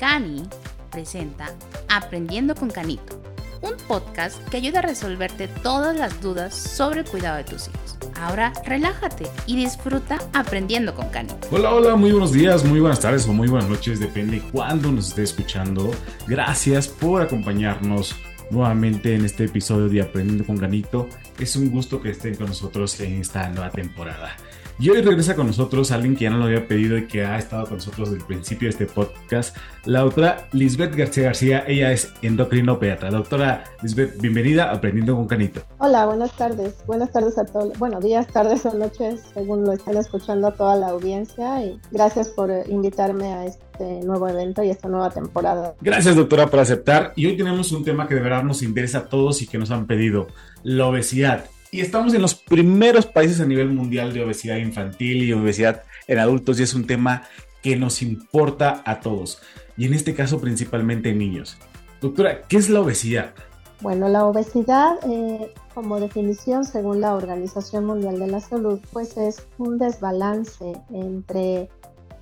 Cani presenta Aprendiendo con Canito, un podcast que ayuda a resolverte todas las dudas sobre el cuidado de tus hijos. Ahora relájate y disfruta aprendiendo con Canito. Hola, hola, muy buenos días, muy buenas tardes o muy buenas noches, depende cuándo nos esté escuchando. Gracias por acompañarnos nuevamente en este episodio de Aprendiendo con Canito. Es un gusto que estén con nosotros en esta nueva temporada. Y hoy regresa con nosotros alguien que ya no lo había pedido y que ha estado con nosotros desde el principio de este podcast, la doctora Lisbeth García García. Ella es endocrinopediatra. Doctora Lisbeth, bienvenida a Aprendiendo con Canito. Hola, buenas tardes. Buenas tardes a todos. Bueno, días, tardes o noches, según lo estén escuchando a toda la audiencia. Y gracias por invitarme a este nuevo evento y esta nueva temporada. Gracias, doctora, por aceptar. Y hoy tenemos un tema que de verdad nos interesa a todos y que nos han pedido, la obesidad. Y estamos en los primeros países a nivel mundial de obesidad infantil y obesidad en adultos y es un tema que nos importa a todos y en este caso principalmente en niños. Doctora, ¿qué es la obesidad? Bueno, la obesidad, eh, como definición según la Organización Mundial de la Salud, pues es un desbalance entre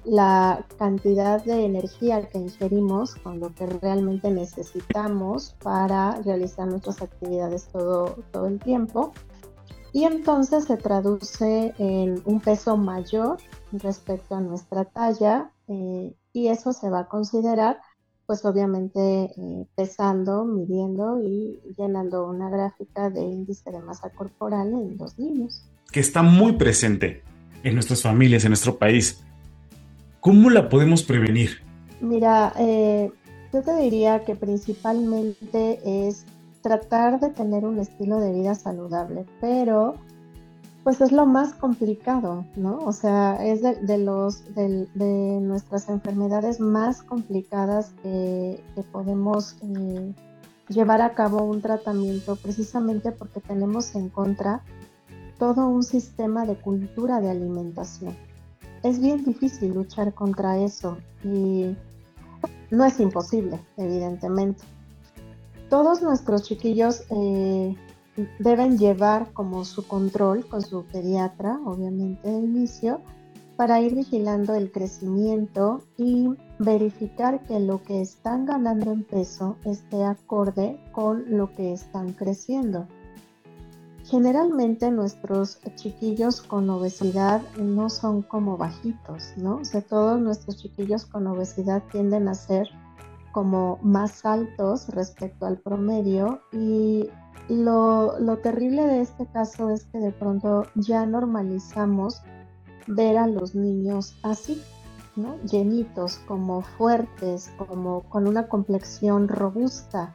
la cantidad de energía que ingerimos con lo que realmente necesitamos para realizar nuestras actividades todo, todo el tiempo y entonces se traduce en un peso mayor respecto a nuestra talla eh, y eso se va a considerar pues obviamente eh, pesando, midiendo y llenando una gráfica de índice de masa corporal en los niños. Que está muy presente en nuestras familias, en nuestro país. ¿Cómo la podemos prevenir? Mira, eh, yo te diría que principalmente es tratar de tener un estilo de vida saludable, pero pues es lo más complicado, ¿no? O sea, es de, los, de, nuestras enfermedades más complicadas que, podemos eh, llevar a cabo un tratamiento precisamente porque tenemos en contra todo un sistema de cultura de alimentación. Es bien difícil luchar contra eso y no es imposible, evidentemente todos nuestros chiquillos eh, deben llevar como su control con su pediatra, obviamente de inicio, para ir vigilando el crecimiento y verificar que lo que están ganando en peso esté acorde con lo que están creciendo. Generalmente nuestros chiquillos con obesidad no son como bajitos, ¿no? O sea, todos nuestros chiquillos con obesidad tienden a ser como más altos respecto al promedio y lo, terrible de este caso es que de pronto ya normalizamos ver a los niños así, ¿no? llenitos, como fuertes, como con una complexión robusta.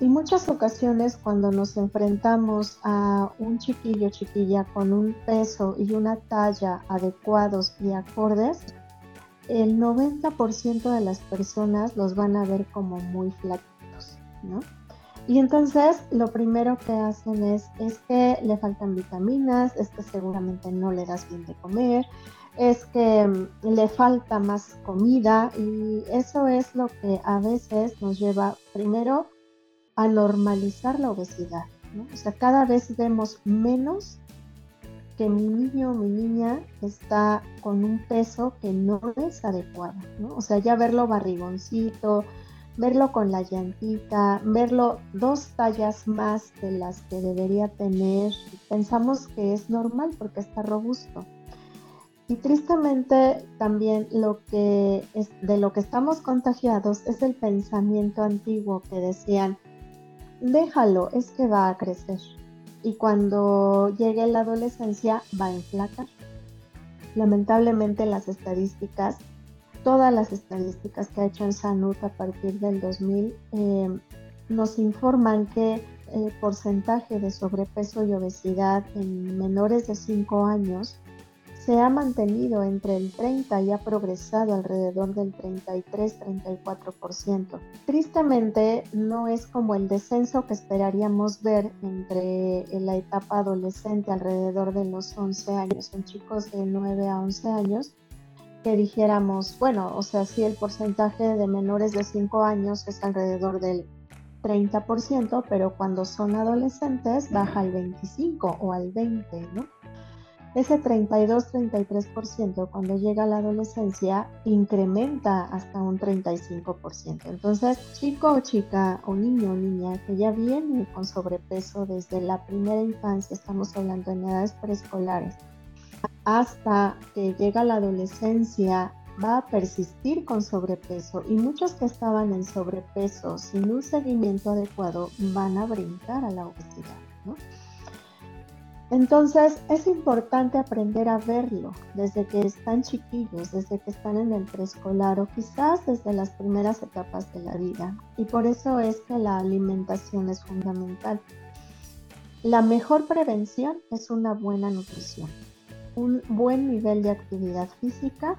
Y muchas ocasiones cuando nos enfrentamos a un chiquillo, chiquilla con un peso y una talla adecuados y acordes, el 90% de las personas los van a ver como muy flaquitos, ¿no? Y entonces lo primero que hacen es, es que le faltan vitaminas, es que seguramente no le das bien de comer, es que mm, le falta más comida y eso es lo que a veces nos lleva primero a normalizar la obesidad. ¿no? O sea, cada vez vemos menos que mi niño o mi niña está con un peso que no es adecuado, ¿no? O sea, ya verlo barrigoncito, verlo con la llantita, verlo dos tallas más de las que debería tener, pensamos que es normal porque está robusto. Y tristemente también lo que es, de lo que estamos contagiados es el pensamiento antiguo que decían, déjalo, es que va a crecer y cuando llegue la adolescencia va a enflacar. Lamentablemente las estadísticas, todas las estadísticas que ha hecho en Sanut a partir del 2000 eh, nos informan que el porcentaje de sobrepeso y obesidad en menores de 5 años se ha mantenido entre el 30 y ha progresado alrededor del 33-34%. Tristemente, no es como el descenso que esperaríamos ver entre la etapa adolescente alrededor de los 11 años, en chicos de 9 a 11 años, que dijéramos, bueno, o sea, si el porcentaje de menores de 5 años es alrededor del 30%, pero cuando son adolescentes baja al 25 o al 20, ¿no? Ese 32-33% cuando llega a la adolescencia incrementa hasta un 35%. Entonces, chico o chica o niño o niña que ya viene con sobrepeso desde la primera infancia, estamos hablando en edades preescolares, hasta que llega la adolescencia va a persistir con sobrepeso y muchos que estaban en sobrepeso sin un seguimiento adecuado van a brincar a la obesidad. ¿no? Entonces es importante aprender a verlo desde que están chiquillos, desde que están en el preescolar o quizás desde las primeras etapas de la vida. Y por eso es que la alimentación es fundamental. La mejor prevención es una buena nutrición, un buen nivel de actividad física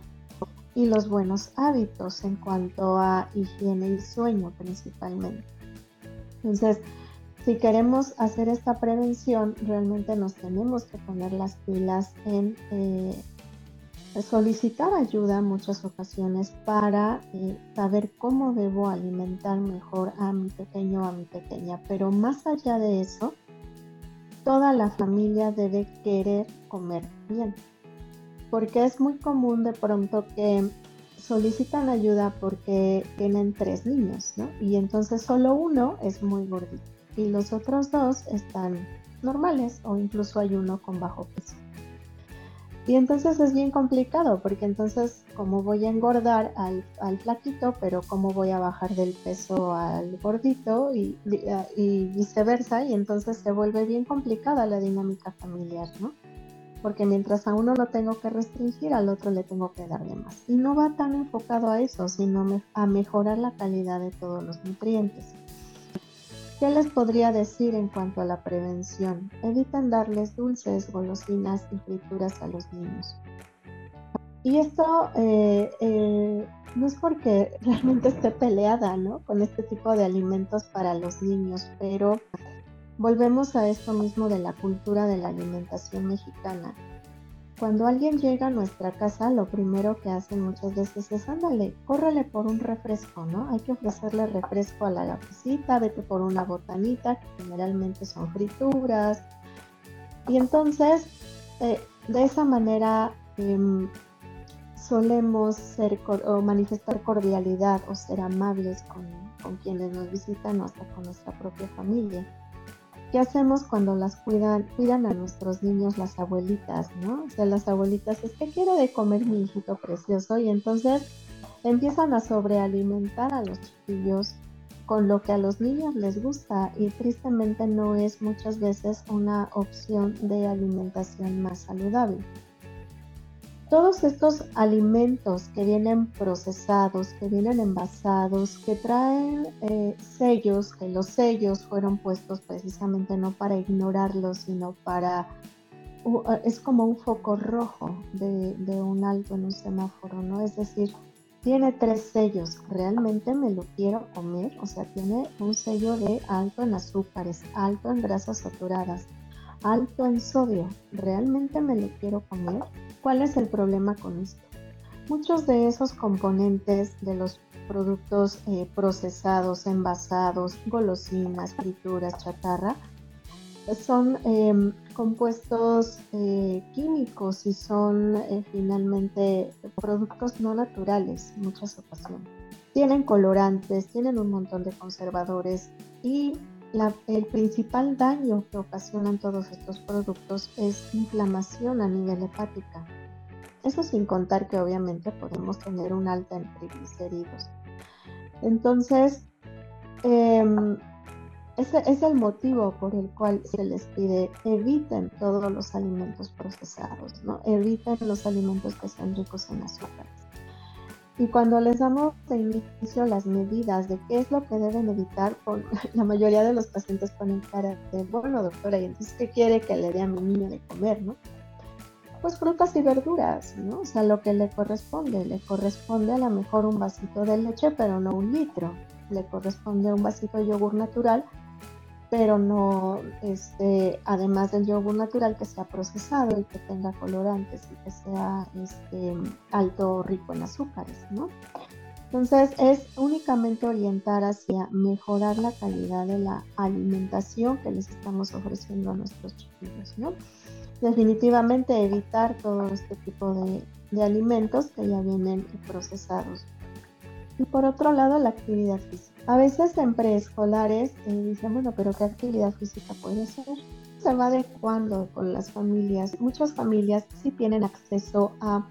y los buenos hábitos en cuanto a higiene y sueño principalmente. Entonces, si queremos hacer esta prevención, realmente nos tenemos que poner las pilas en eh, solicitar ayuda en muchas ocasiones para eh, saber cómo debo alimentar mejor a mi pequeño o a mi pequeña. Pero más allá de eso, toda la familia debe querer comer bien. Porque es muy común de pronto que solicitan ayuda porque tienen tres niños, ¿no? Y entonces solo uno es muy gordito y los otros dos están normales o incluso hay uno con bajo peso. Y entonces es bien complicado porque entonces cómo voy a engordar al, al flaquito, pero cómo voy a bajar del peso al gordito y, y, viceversa. Y entonces se vuelve bien complicada la dinámica familiar, ¿no? Porque mientras a uno lo tengo que restringir, al otro le tengo que darle más. Y no va tan enfocado a eso, sino a mejorar la calidad de todos los nutrientes. ¿Qué les podría decir en cuanto a la prevención? Eviten darles dulces, golosinas y frituras a los niños. Y esto eh, eh, no es porque realmente esté peleada ¿no? con este tipo de alimentos para los niños, pero volvemos a esto mismo de la cultura de la alimentación mexicana. Cuando alguien llega a nuestra casa, lo primero que hacen muchas veces es, ándale, córrele por un refresco, ¿no? Hay que ofrecerle refresco a la lapicita, vete por una botanita, que generalmente son frituras. Y entonces, eh, de esa manera, em, solemos ser o manifestar cordialidad o ser amables con, con quienes nos visitan o hasta con nuestra propia familia. ¿Qué hacemos cuando las cuidan, cuidan a nuestros niños las abuelitas, ¿no? O sea, las abuelitas es que quiero de comer mi hijito precioso y entonces empiezan a sobrealimentar a los chiquillos con lo que a los niños les gusta y tristemente no es muchas veces una opción de alimentación más saludable todos estos alimentos que vienen procesados, que vienen envasados, que traen eh, sellos, que los sellos fueron puestos precisamente no para ignorarlos, sino para... es como un foco rojo de, de un alto en un semáforo, ¿no? Es decir, tiene tres sellos, realmente me lo quiero comer, o sea, tiene un sello de alto en azúcares, alto en grasas saturadas, alto en sodio, ¿realmente me lo quiero comer? ¿Cuál es el problema con esto? Muchos de esos componentes de los productos eh, procesados, envasados, golosinas, frituras, chatarra, son em, compuestos eh, químicos y son eh, finalmente productos no naturales en muchas ocasiones. Tienen colorantes, tienen un montón de conservadores y el principal daño que ocasionan todos estos productos es inflamación a nivel hepática. Eso sin contar que obviamente podemos tener un alta en triglicéridos. Entonces, em, ese es el motivo por el cual se les pide eviten todos los alimentos procesados, ¿no? eviten los alimentos que sean ricos en azúcares. Y cuando les damos de inicio las medidas de qué es lo que deben evitar, la mayoría de los pacientes ponen cara de, bueno doctora, ¿y entonces qué quiere que le dé a mi niño de comer, no? Pues frutas y verduras, ¿no? O sea, lo que le corresponde. Le corresponde a lo mejor un vasito de leche, pero no un litro. Le corresponde un vasito de yogur natural, pero no, este, además del yogur natural, que sea procesado y que tenga colorantes y que sea este, alto rico en azúcares, ¿no? Entonces es únicamente orientar hacia mejorar la calidad de la alimentación que les estamos ofreciendo a nuestros chiquillos, ¿no? definitivamente evitar todo este tipo de, alimentos que ya vienen procesados. Y por otro lado, la actividad física. A veces en preescolares eh, dicen, bueno, pero ¿qué actividad física puede ser? Se va adecuando con las familias. Muchas familias sí tienen acceso a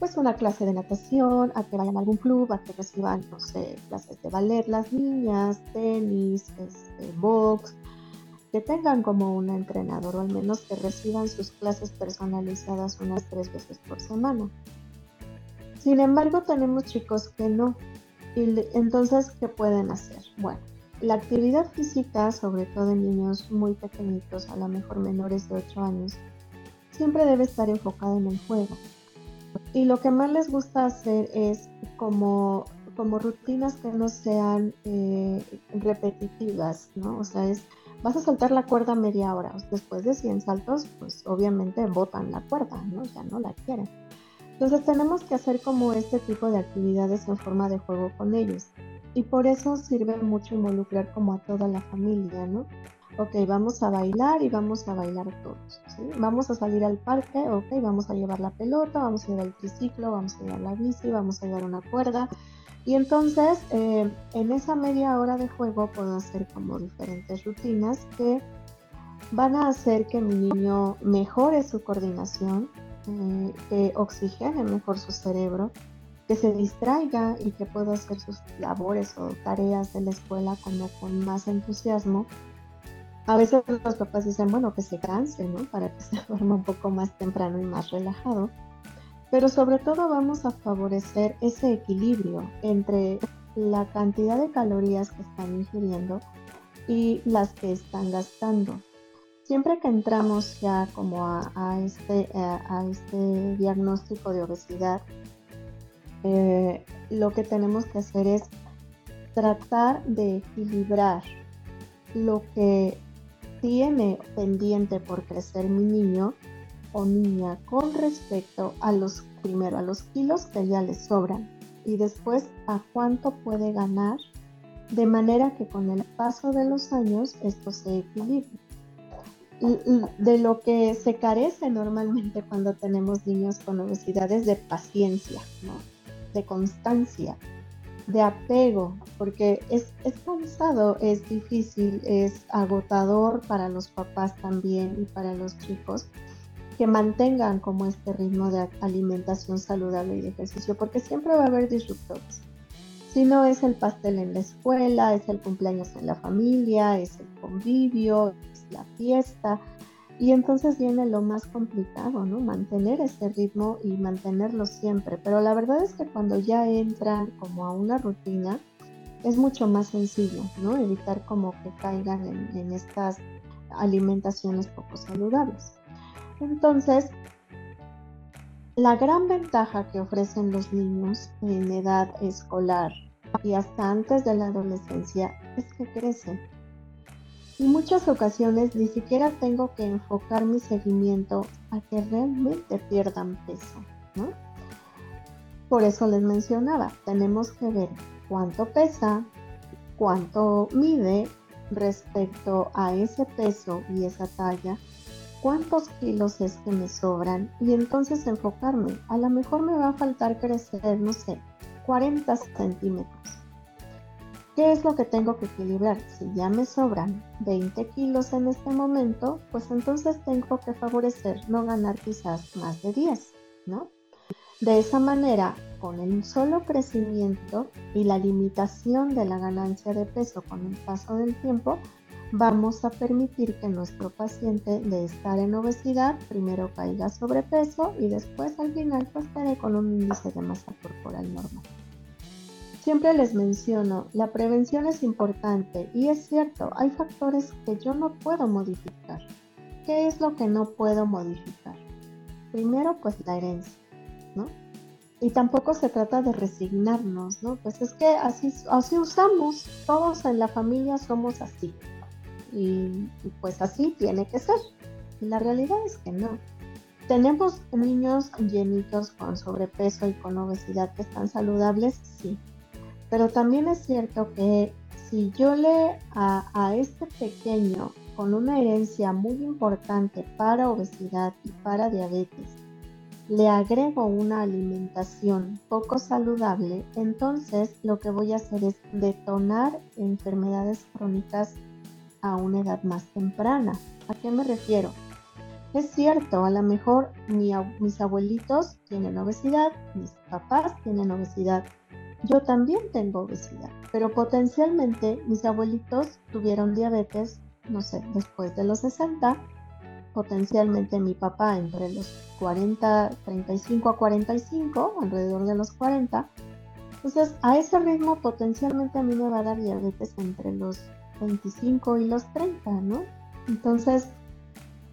pues una clase de natación, a que vayan a algún club, a que reciban, no sé, clases de ballet las niñas, tenis, este, box, que tengan como un entrenador o al menos que reciban sus clases personalizadas unas tres veces por semana. Sin embargo, tenemos chicos que no. Y entonces, ¿qué pueden hacer? Bueno, la actividad física, sobre todo en niños muy pequeñitos, a lo mejor menores de 8 años, siempre debe estar enfocada en el juego. Y lo que más les gusta hacer es como, como rutinas que no sean eh, repetitivas, ¿no? O sea, es, vas a saltar la cuerda media hora. Después de 100 saltos, pues obviamente botan la cuerda, ¿no? Ya no la quieren. Entonces tenemos que hacer como este tipo de actividades en forma de juego con ellos. Y por eso sirve mucho involucrar como a toda la familia, ¿no? ok, vamos a bailar y vamos a bailar todos. Vamos a salir al parque, ok, vamos a llevar la pelota, vamos a llevar el triciclo, vamos a llevar la bici, vamos a llevar una cuerda. Y entonces, eh, en esa media hora de juego puedo hacer como diferentes rutinas que van a hacer que mi niño mejore su coordinación, eh, que oxigene mejor su cerebro, que se distraiga y que pueda hacer sus labores o tareas de la escuela con más entusiasmo a veces los papás dicen, bueno, que se canse, ¿no? Para que se duerma un poco más temprano y más relajado. Pero sobre todo vamos a favorecer ese equilibrio entre la cantidad de calorías que están ingiriendo y las que están gastando. Siempre que entramos ya como a, este, a, este diagnóstico de obesidad, eh, lo que tenemos que hacer es tratar de equilibrar lo que tiene pendiente por crecer mi niño o niña con respecto a los, primero a los kilos que ya le sobran y después a cuánto puede ganar de manera que con el paso de los años esto se equilibre. De lo que se carece normalmente cuando tenemos niños con obesidad es de paciencia, de constancia, de apego, porque es, es cansado, es difícil, es agotador para los papás también y para los chicos que mantengan como este ritmo de alimentación saludable y de ejercicio, porque siempre va a haber disruptores. Si no es el pastel en la escuela, es el cumpleaños en la familia, es el convivio, la fiesta, y entonces viene lo más complicado, ¿no? Mantener ese ritmo y mantenerlo siempre. Pero la verdad es que cuando ya entran como a una rutina, es mucho más sencillo, ¿no? Evitar como que caigan en, en estas alimentaciones poco saludables. Entonces, la gran ventaja que ofrecen los niños en edad escolar y hasta antes de la adolescencia es que crecen en muchas ocasiones ni siquiera tengo que enfocar mi seguimiento a que realmente pierdan peso, ¿no? Por eso les mencionaba, tenemos que ver cuánto pesa, cuánto mide respecto a ese peso y esa talla, cuántos kilos es que me sobran y entonces enfocarme. A lo mejor me va a faltar crecer, no sé, 40 centímetros ¿Qué es lo que tengo que equilibrar? Si ya me sobran 20 kilos en este momento, pues entonces tengo que favorecer no ganar quizás más de 10, ¿no? De esa manera, con el solo crecimiento y la limitación de la ganancia de peso con el paso del tiempo, vamos a permitir que nuestro paciente de estar en obesidad primero caiga sobrepeso y después al final pues con un índice de masa corporal normal. Siempre les menciono, la prevención es importante y es cierto, hay factores que yo no puedo modificar. ¿Qué es lo que no puedo modificar? Primero, pues la herencia, ¿no? Y tampoco se trata de resignarnos, ¿no? Pues es que así, así usamos, todos en la familia somos así. Y, y pues así tiene que ser. Y la realidad es que no. ¿Tenemos niños llenitos con sobrepeso y con obesidad que están saludables? Sí. Pero también es cierto que si yo le a, este pequeño con una herencia muy importante para obesidad y para diabetes, le agrego una alimentación poco saludable, entonces lo que voy a hacer es detonar enfermedades crónicas a una edad más temprana. ¿A qué me refiero? Es cierto, a lo mejor mis abuelitos tienen obesidad, mis papás tienen obesidad, yo también tengo obesidad, pero potencialmente mis abuelitos tuvieron diabetes, no sé, después de los 60, potencialmente mi papá entre los 40, 35 a 45, alrededor de los 40. Entonces, a ese ritmo potencialmente a mí me va a dar diabetes entre los 25 y los 30, ¿no? Entonces,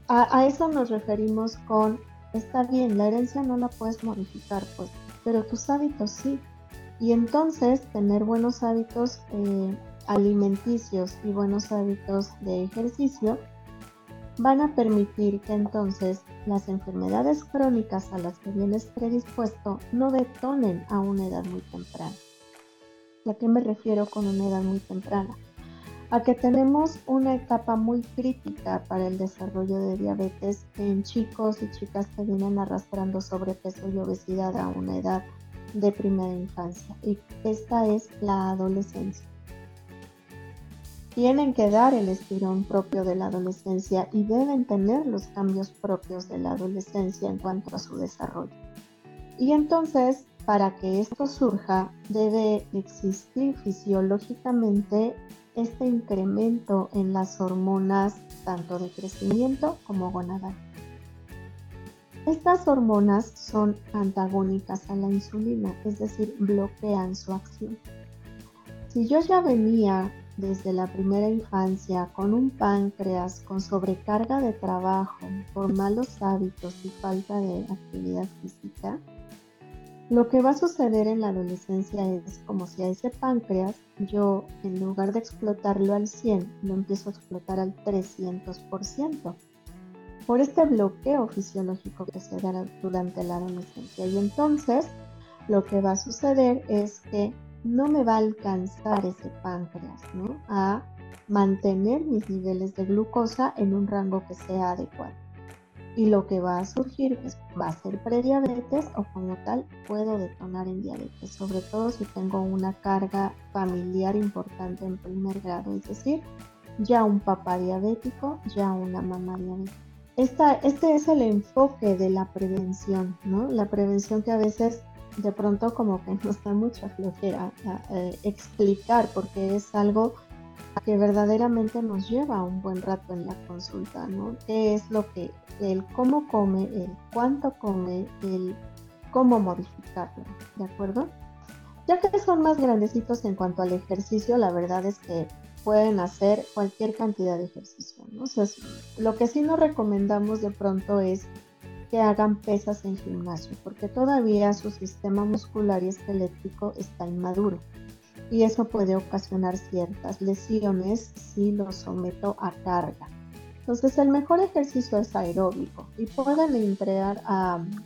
a, a eso nos referimos con, está bien, la herencia no la puedes modificar, pues, pero tus hábitos sí. Y entonces tener buenos hábitos eh, alimenticios y buenos hábitos de ejercicio van a permitir que entonces las enfermedades crónicas a las que vienes predispuesto no detonen a una edad muy temprana. ¿A qué me refiero con una edad muy temprana? A que tenemos una etapa muy crítica para el desarrollo de diabetes en chicos y chicas que vienen arrastrando sobrepeso y obesidad a una edad de primera infancia y esta es la adolescencia. Tienen que dar el estirón propio de la adolescencia y deben tener los cambios propios de la adolescencia en cuanto a su desarrollo. Y entonces, para que esto surja, debe existir fisiológicamente este incremento en las hormonas tanto de crecimiento como gonadal. Estas hormonas son antagónicas a la insulina, es decir, bloquean su acción. Si yo ya venía desde la primera infancia con un páncreas con sobrecarga de trabajo por malos hábitos y falta de actividad física, lo que va a suceder en la adolescencia es como si a ese páncreas yo en lugar de explotarlo al 100, lo empiezo a explotar al 300% por este bloqueo fisiológico que se da durante la adolescencia. Y entonces lo que va a suceder es que no me va a alcanzar ese páncreas a mantener mis niveles de glucosa en un rango que sea adecuado. Y lo que va a surgir es, va a ser prediabetes o como tal puedo detonar en diabetes, sobre todo si tengo una carga familiar importante en primer grado, es decir, ya un papá diabético, ya una mamá diabética este es el enfoque de la prevención, ¿no? La prevención que a veces de pronto como que nos da mucha flojera eh, explicar porque es algo que verdaderamente nos lleva un buen rato en la consulta, ¿no? ¿Qué es lo que, el cómo come, el cuánto come, el cómo modificarlo, ¿de acuerdo? Ya que son más grandecitos en cuanto al ejercicio, la verdad es que pueden hacer cualquier cantidad de ejercicio. ¿no? lo que sí nos recomendamos de pronto es que hagan pesas en gimnasio, porque todavía su sistema muscular y esquelético está inmaduro y eso puede ocasionar ciertas lesiones si lo someto a carga. Entonces el mejor ejercicio es aeróbico y pueden entrenar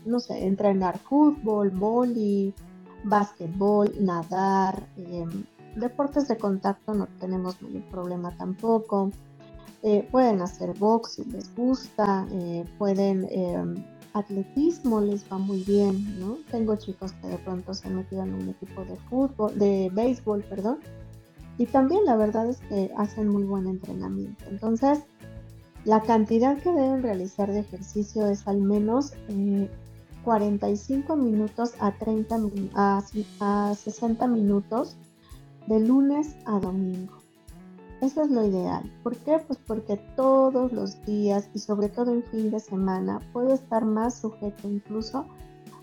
no sé, entrenar fútbol, vóley, básquetbol, nadar, em, deportes de contacto no tenemos ningún problema tampoco. Eh, pueden hacer box si les gusta, eh, pueden em, atletismo les va muy bien, ¿no? Tengo chicos que de pronto se metieron en un equipo de fútbol, de béisbol, perdón, y también la verdad es que hacen muy buen entrenamiento. Entonces, la cantidad que deben realizar de ejercicio es al menos 45 eh, minutos a 30 a, a 60 minutos de lunes a domingo. Eso es lo ideal. ¿Por qué? Pues porque todos los días y sobre todo en fin de semana puedo estar más sujeto incluso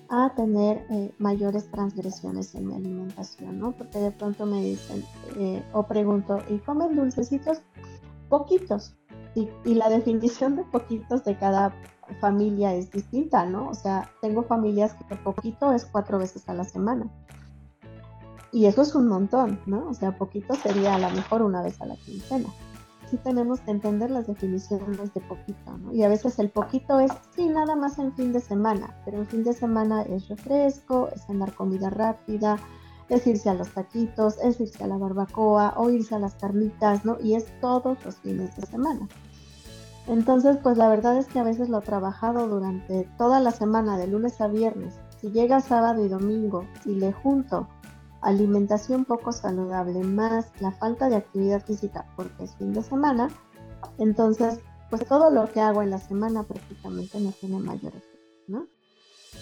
a tener eh, mayores transgresiones en mi alimentación, ¿no? Porque de pronto me dicen eh, o pregunto, ¿y comen dulcecitos? Poquitos. Y, y la definición de poquitos de cada familia es distinta, ¿no? O sea, tengo familias que poquito es cuatro veces a la semana y eso es un montón, ¿no? O sea, poquito sería a lo mejor una vez a la quincena. Sí tenemos que entender las definiciones de poquito, ¿no? Y a veces el poquito es, sí, nada más en fin de semana, pero en fin de semana es refresco, es cenar comida rápida, es irse a los taquitos, es irse a la barbacoa o irse a las carnitas, ¿no? Y es todos los fines de semana. Entonces, pues la verdad es que a veces lo he trabajado durante toda la semana, de lunes a viernes. Si llega sábado y domingo y le junto alimentación poco saludable más la falta de actividad física porque es fin de semana, entonces pues todo lo que hago en la semana prácticamente no tiene mayor efecto, ¿no?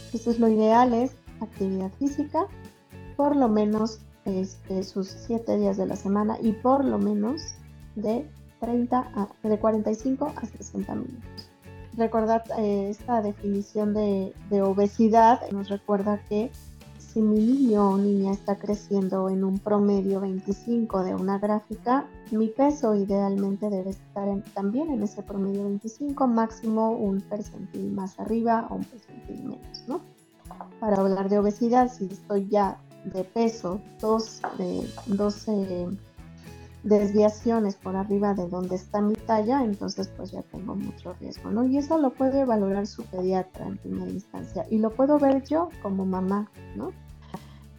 Entonces lo ideal es actividad física por lo menos este, sus 7 días de la semana y por lo menos de 30 a, de 45 a 60 minutos. Recordad eh, esta definición de, de obesidad nos recuerda que si mi niño o niña está creciendo en un promedio 25 de una gráfica, mi peso idealmente debe estar también en ese promedio 25, máximo un percentil más arriba o un percentil menos, ¿no? Para hablar de obesidad, si estoy ya de peso, dos, de, 12 desviaciones por arriba de donde está mi talla, entonces pues ya tengo mucho riesgo, ¿no? Y eso lo puede valorar su pediatra en primera instancia y lo puedo ver yo como mamá, ¿no?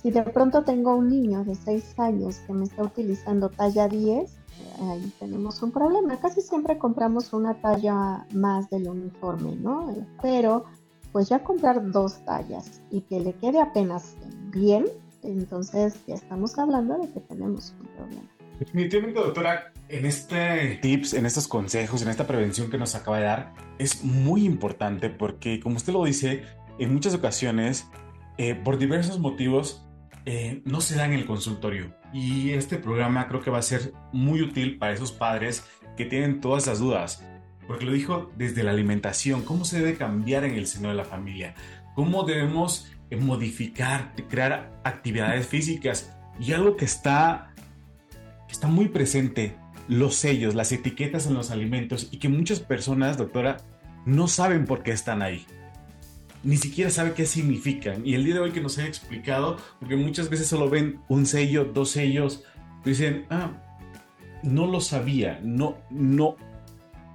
Si de pronto tengo un niño de 6 años que me está utilizando talla 10, ahí tenemos un problema. Casi siempre compramos una talla más del uniforme, ¿no? Pero pues ya comprar dos tallas y que le quede apenas bien, entonces ya estamos hablando de que tenemos un problema. Definitivamente, doctora, en este tips, en estos consejos, en esta prevención que nos acaba de dar, es muy importante porque, como usted lo dice, en muchas ocasiones, eh, por diversos motivos, eh, no se da en el consultorio. Y este programa creo que va a ser muy útil para esos padres que tienen todas las dudas. Porque lo dijo desde la alimentación, cómo se debe cambiar en el seno de la familia, cómo debemos eh, modificar, crear actividades físicas. Y algo que está está muy presente los sellos, las etiquetas en los alimentos y que muchas personas, doctora, no saben por qué están ahí. Ni siquiera saben qué significan. Y el día de hoy que nos ha explicado, porque muchas veces solo ven un sello, dos sellos, dicen, ah, no lo sabía, no, no,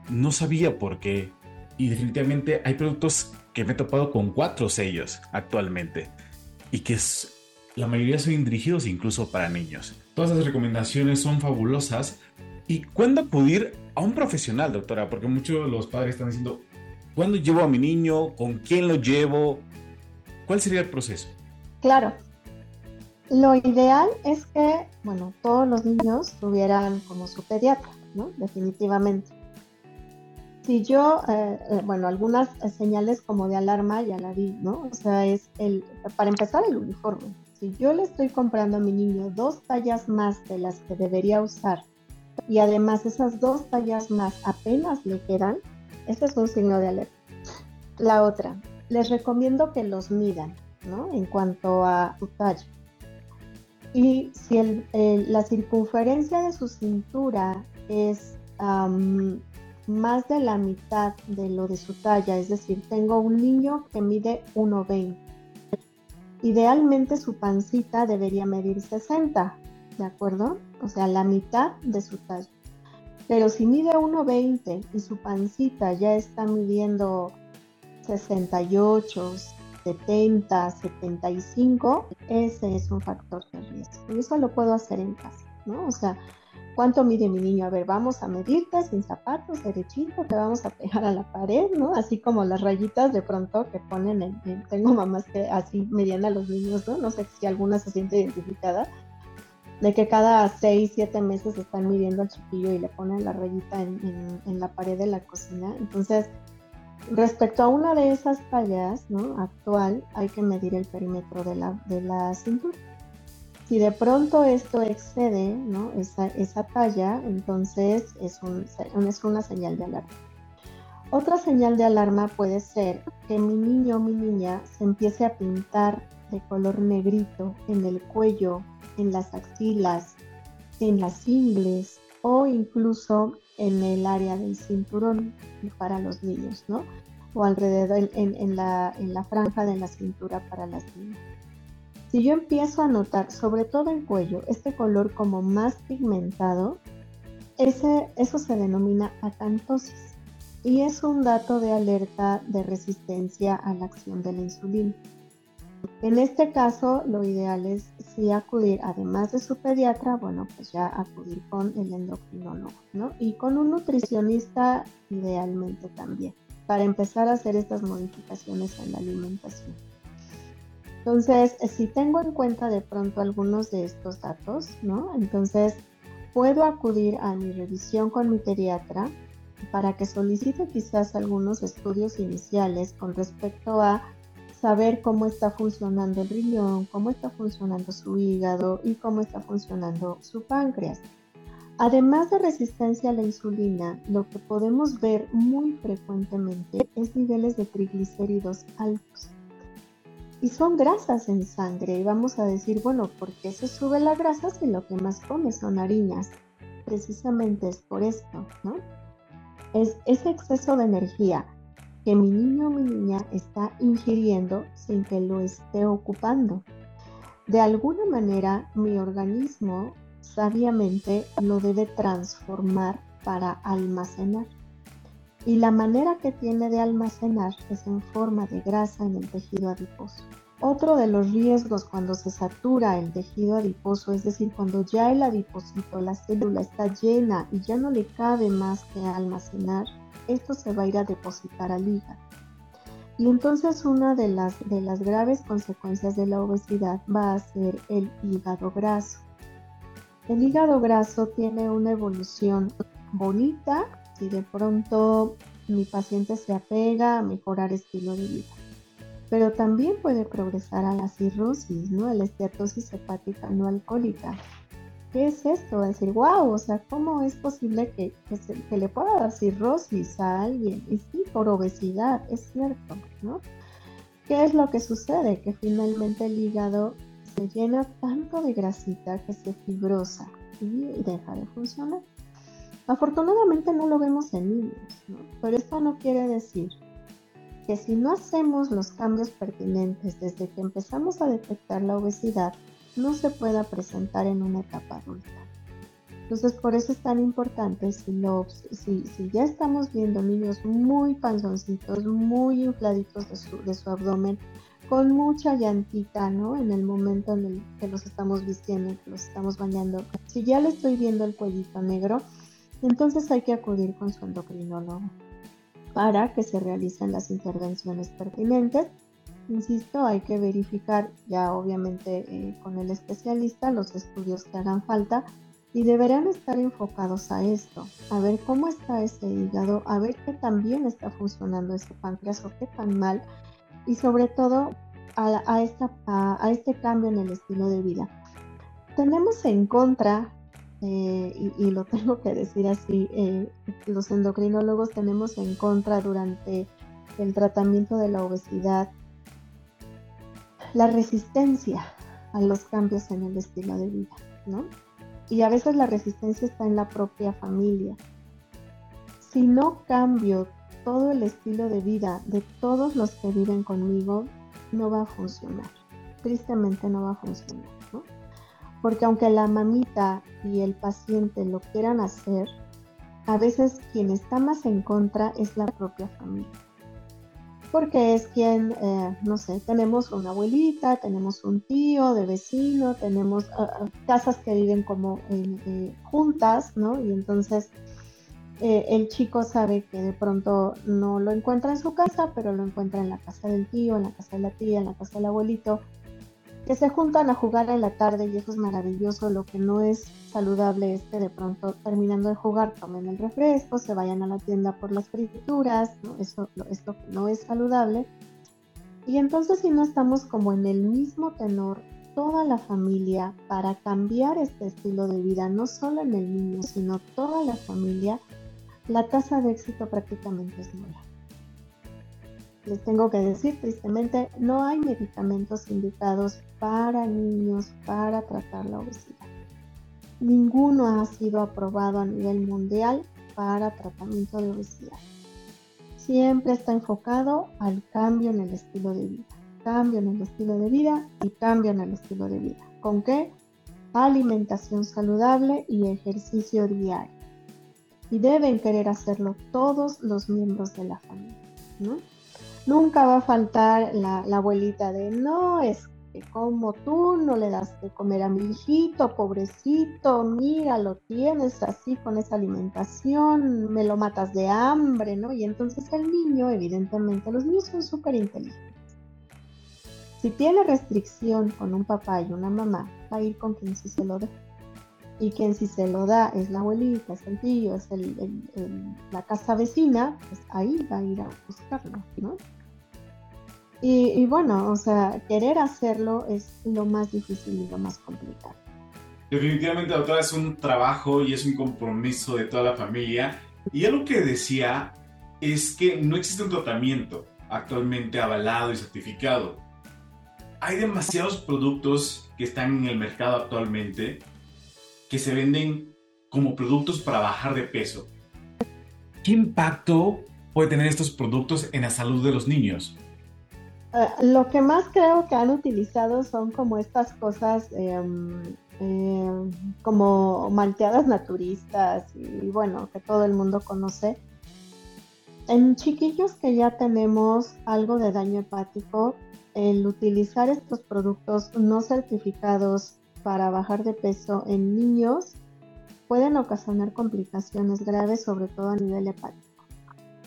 no sabía por qué. Y definitivamente hay productos que me he topado con cuatro sellos actualmente y que la mayoría son dirigidos incluso para niños. Todas las recomendaciones son fabulosas. ¿Y cuándo acudir a un profesional, doctora? Porque muchos de los padres están diciendo, ¿cuándo llevo a mi niño? ¿Con quién lo llevo? ¿Cuál sería el proceso? Claro. Lo ideal es que, bueno, todos los niños tuvieran como su pediatra, ¿no? Definitivamente. Si yo, eh, eh, bueno, algunas señales como de alarma ya la vi, ¿no? O sea, es el, para empezar, el uniforme si yo le estoy comprando a mi niño dos tallas más de las que debería usar y además esas dos tallas más apenas le quedan, ese es un signo de alerta. La otra, les recomiendo que los midan, ¿no? En cuanto a su talla. Y si la circunferencia de su cintura es más de la mitad de lo de su talla, es decir, tengo un niño que mide 1,20 Idealmente su pancita debería medir 60, ¿de acuerdo? O sea, la mitad de su talla. Pero si mide 1,20 y su pancita ya está midiendo 68, 70, 75, ese es un factor de riesgo. Y eso lo puedo hacer en casa, ¿no? O sea, ¿Cuánto mide mi niño? A ver, vamos a medirte sin zapatos, derechito, te vamos a pegar a la pared, ¿no? Así como las rayitas de pronto que ponen en, tengo mamás que así medían a los niños, ¿no? No sé si alguna se siente identificada, de que cada seis, siete meses están midiendo al chiquillo y le ponen la rayita en, la pared de la cocina. Entonces, respecto a una de esas tallas, ¿no? Actual, hay que medir el perímetro de la, de la cintura. Si de pronto esto excede ¿no? esa, talla, entonces es una señal de alarma. Otra señal de alarma puede ser que mi niño o mi niña se empiece a pintar de color negrito en el cuello, en las axilas, en las ingles o incluso en el área del cinturón para los niños, ¿no? O alrededor en, la, en la franja de la cintura para las niñas. Si yo empiezo a notar, sobre todo en cuello, este color como más pigmentado, ese, eso se denomina acantosis y es un dato de alerta de resistencia a la acción de la insulina. En este caso, lo ideal es sí acudir, además de su pediatra, bueno, pues ya acudir con el endocrinólogo. Y con un nutricionista idealmente también, para empezar a hacer estas modificaciones en la alimentación. Entonces, si tengo en cuenta de pronto algunos de estos datos, ¿no? Entonces, puedo acudir a mi revisión con mi pediatra para que solicite quizás algunos estudios iniciales con respecto a saber cómo está funcionando el riñón, cómo está funcionando su hígado y cómo está funcionando su páncreas. Además de resistencia a la insulina, lo que podemos ver muy frecuentemente es niveles de triglicéridos altos. Y son grasas en sangre. Y vamos a decir, bueno, ¿por qué se sube la grasa si lo que más come son harinas? Precisamente es por esto, ¿no? Es ese exceso de energía que mi niño o mi niña está ingiriendo sin que lo esté ocupando. De alguna manera, mi organismo sabiamente lo debe transformar para almacenar. Y la manera que tiene de almacenar es en forma de grasa en el tejido adiposo. Otro de los riesgos cuando se satura el tejido adiposo, es decir, cuando ya el adiposito, la célula está llena y ya no le cabe más que almacenar, esto se va a ir a depositar al hígado. Y entonces una de las, de las graves consecuencias de la obesidad va a ser el hígado graso. El hígado graso tiene una evolución bonita si de pronto mi paciente se apega a mejorar estilo de vida. Pero también puede progresar a la cirrosis, ¿no? a la esteatosis hepática no alcohólica, ¿qué es esto? decir, wow, o sea, ¿cómo es posible que, que, le pueda dar cirrosis a alguien? Y sí, por obesidad, es cierto, ¿no? ¿Qué es lo que sucede? Que finalmente el hígado se llena tanto de grasita que se fibrosa y deja de funcionar. Afortunadamente no lo vemos en niños, ¿no? pero esto no quiere decir que si no hacemos los cambios pertinentes desde que empezamos a detectar la obesidad, no se pueda presentar en una etapa adulta. Entonces, por eso es tan importante si, si, ya estamos viendo niños muy panzoncitos, muy infladitos de su, de su abdomen, con mucha llantita, ¿no? En el momento en el que los estamos vistiendo, que los estamos bañando. Si ya le estoy viendo el cuellito negro, entonces hay que acudir con su endocrinólogo para que se realicen las intervenciones pertinentes Insisto, hay que verificar ya obviamente eh, con el especialista los estudios que hagan falta y deberán estar enfocados a esto, a ver cómo está ese hígado, a ver qué tan bien está funcionando ese páncreas o qué tan mal y sobre todo a, esta, a, este cambio en el estilo de vida. Tenemos en contra, eh, y, lo tengo que decir así, eh, los endocrinólogos tenemos en contra durante el tratamiento de la obesidad la resistencia a los cambios en el estilo de vida, ¿no? Y a veces la resistencia está en la propia familia. Si no cambio todo el estilo de vida de todos los que viven conmigo, no va a funcionar. Tristemente no va a funcionar. Porque aunque la mamita y el paciente lo quieran hacer, a veces quien está más en contra es la propia familia porque es quien, eh, no sé, tenemos una abuelita, tenemos un tío de vecino, tenemos ah, casas que viven como eh, juntas, ¿no? Y entonces eh, el chico sabe que de pronto no lo encuentra en su casa, pero lo encuentra en la casa del tío, en la casa de la tía, en la casa del abuelito, que se juntan a jugar en la tarde y eso es maravilloso. Lo que no es saludable es que de pronto terminando de jugar tomen el refresco, se vayan a la tienda por las frituras, ¿no? Eso, no es saludable. Y entonces si no estamos como en el mismo tenor toda la familia para cambiar este estilo de vida, no solo en el niño, sino toda la familia, la tasa de éxito prácticamente es nula les tengo que decir tristemente, no hay medicamentos indicados para niños para tratar la obesidad. Ninguno ha sido aprobado a nivel mundial para tratamiento de obesidad. Siempre está enfocado al cambio en el estilo de vida. Cambio en el estilo de vida y cambio en el estilo de vida. ¿Con qué? Alimentación saludable y ejercicio diario. Y deben querer hacerlo todos los miembros de la familia. ¿no? Nunca va a faltar la, abuelita de no, es como tú no le das de comer a mi hijito, pobrecito, mira, lo tienes así con esa alimentación, me lo matas de hambre, ¿no? Y entonces el niño, evidentemente, los niños son súper inteligentes. Si tiene restricción con un papá y una mamá, va a ir con quien sí se lo dé. Y quien sí se lo da es la abuelita, es el tío, es la casa vecina, pues ahí va a ir a buscarlo, ¿no? Y, bueno, o sea, querer hacerlo es lo más difícil y lo más complicado. Definitivamente, doctora, es un trabajo y es un compromiso de toda la familia. Y algo que decía es que no existe un tratamiento actualmente avalado y certificado. Hay demasiados productos que están en el mercado actualmente que se venden como productos para bajar de peso. ¿Qué impacto puede tener estos productos en la salud de los niños? Eh, lo que más creo que han utilizado son como estas cosas em, em, como malteadas naturistas y bueno, que todo el mundo conoce. En chiquillos que ya tenemos algo de daño hepático, el utilizar estos productos no certificados para bajar de peso en niños pueden ocasionar complicaciones graves, sobre todo a nivel hepático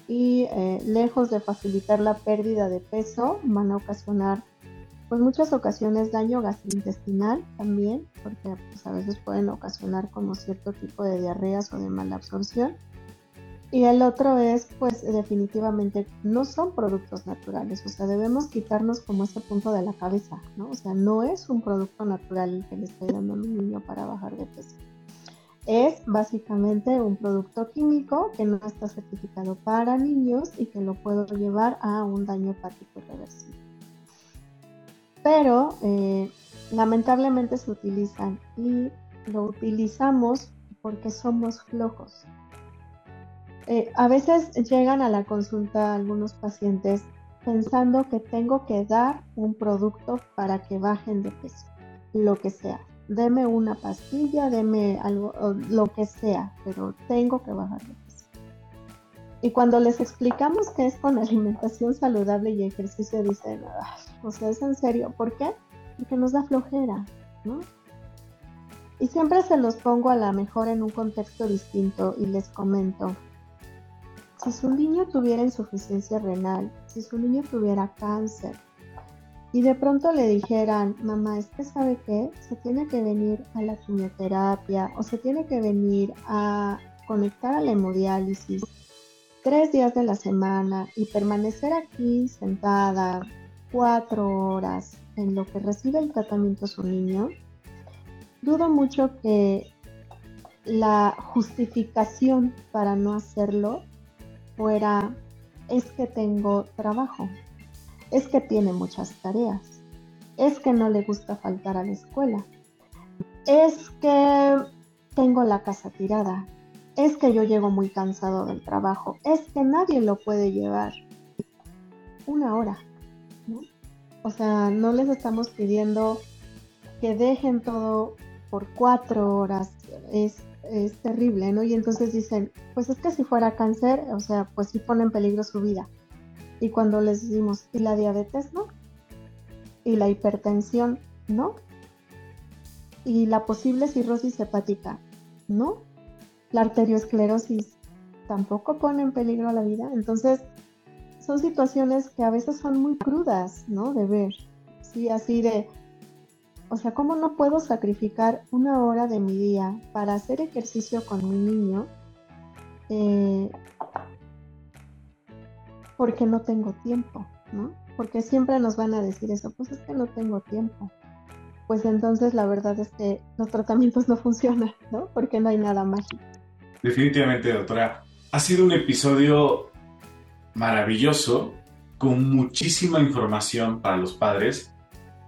y eh, lejos de facilitar la pérdida de peso, van a ocasionar pues muchas ocasiones daño gastrointestinal también, porque pues, a veces pueden ocasionar como cierto tipo de diarreas o de mala absorción. Y el otro es, pues definitivamente no son productos naturales, o sea, debemos quitarnos como ese punto de la cabeza, ¿no? O sea, no es un producto natural el que le estoy dando a mi niño para bajar de peso es básicamente un producto químico que no está certificado para niños y que lo puedo llevar a un daño hepático irreversible. Pero eh, lamentablemente se utilizan y lo utilizamos porque somos flojos. Eh, a veces llegan a la consulta algunos pacientes pensando que tengo que dar un producto para que bajen de peso, lo que sea deme una pastilla, deme algo, lo que sea, pero tengo que bajar de peso. Y cuando les explicamos que es con alimentación saludable y ejercicio, dicen, o sea, es en serio, ¿por qué? Porque nos da flojera, ¿no? Y siempre se los pongo a la mejor en un contexto distinto y les comento, si su niño tuviera insuficiencia renal, si su niño tuviera cáncer, y de pronto le dijeran, mamá, es que sabe qué, se tiene que venir a la quimioterapia o se tiene que venir a conectar a la hemodiálisis tres días de la semana y permanecer aquí sentada cuatro horas en lo que recibe el tratamiento su niño, dudo mucho que la justificación para no hacerlo fuera es que tengo trabajo es que tiene muchas tareas, es que no le gusta faltar a la escuela, es que tengo la casa tirada, es que yo llego muy cansado del trabajo, es que nadie lo puede llevar una hora. O sea, no les estamos pidiendo que dejen todo por cuatro horas, es terrible, ¿no? Y entonces dicen, pues es que si fuera cáncer, o sea, pues sí pone en peligro su vida. Y cuando les decimos, ¿y la diabetes no? ¿Y la hipertensión no? ¿Y la posible cirrosis hepática no? ¿La arteriosclerosis tampoco pone en peligro la vida? Entonces, son situaciones que a veces son muy crudas, ¿no? De ver. Sí, así de, o sea, ¿cómo no puedo sacrificar una hora de mi día para hacer ejercicio con mi niño? Eh, porque no tengo tiempo, ¿no? Porque siempre nos van a decir eso, pues es que no tengo tiempo. Pues entonces la verdad es que los tratamientos no funcionan, ¿no? Porque no hay nada mágico. Definitivamente, doctora. Ha sido un episodio maravilloso, con muchísima información para los padres.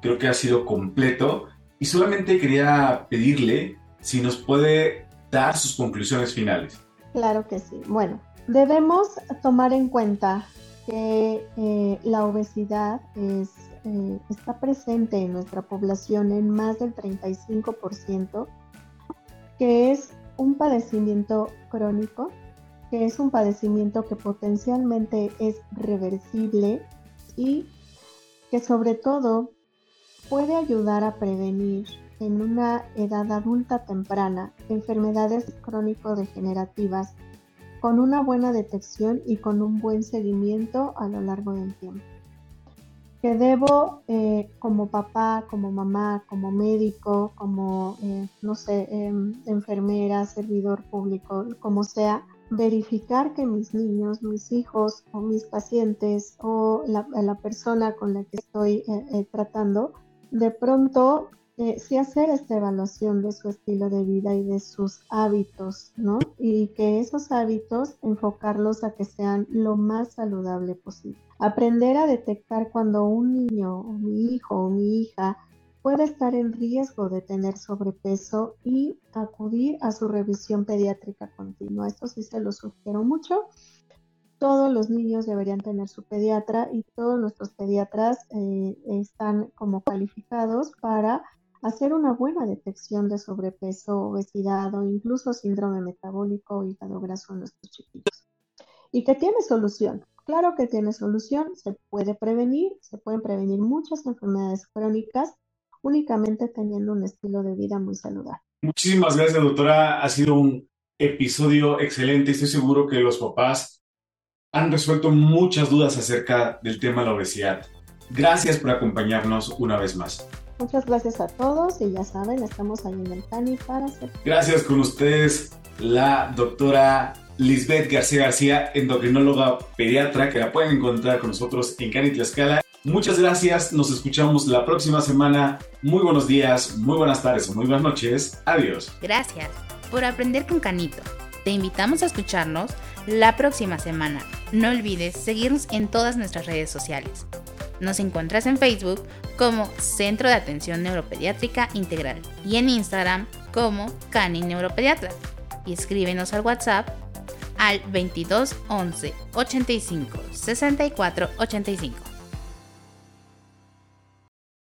Creo que ha sido completo y solamente quería pedirle si nos puede dar sus conclusiones finales. Claro que sí. Bueno, debemos tomar en cuenta que eh, la obesidad es, eh, está presente en nuestra población en más del 35%, que es un padecimiento crónico, que es un padecimiento que potencialmente es reversible y que sobre todo puede ayudar a prevenir en una edad adulta temprana enfermedades crónico-degenerativas con una buena detección y con un buen seguimiento a lo largo del tiempo. Que debo, eh, como papá, como mamá, como médico, como, eh, no sé, em, enfermera, servidor público, como sea, verificar que mis niños, mis hijos o mis pacientes o la, persona con la que estoy eh, tratando, de pronto eh, sí hacer esta evaluación de su estilo de vida y de sus hábitos, ¿no? Y que esos hábitos enfocarlos a que sean lo más saludable posible. Aprender a detectar cuando un niño mi hijo o mi hija puede estar en riesgo de tener sobrepeso y acudir a su revisión pediátrica continua. Esto sí se lo sugiero mucho todos los niños deberían tener su pediatra y todos nuestros pediatras eh, están como calificados para hacer una buena detección de sobrepeso, obesidad o incluso síndrome metabólico o hígado graso en nuestros chiquitos. Y que tiene solución. Claro que tiene solución, se puede prevenir, se pueden prevenir muchas enfermedades crónicas únicamente teniendo un estilo de vida muy saludable. Muchísimas gracias, doctora. Ha sido un episodio excelente. Estoy seguro que los papás han resuelto muchas dudas acerca del tema de la obesidad. Gracias por acompañarnos una vez más. Muchas gracias a todos y ya saben, estamos ahí en el CANI para hacer. Gracias con ustedes, la doctora Lisbeth García García, endocrinóloga pediatra, que la pueden encontrar con nosotros en Cani Tlaxcala. Muchas gracias, nos escuchamos la próxima semana. Muy buenos días, muy buenas tardes o muy buenas noches. Adiós. Gracias por aprender con Canito. Te invitamos a escucharnos la próxima semana. No olvides seguirnos en todas nuestras redes sociales. Nos encuentras en Facebook como Centro de Atención Neuropediátrica Integral y en Instagram como Cani Neuropediatra. Y escríbenos al WhatsApp al 22 11 85 64 85.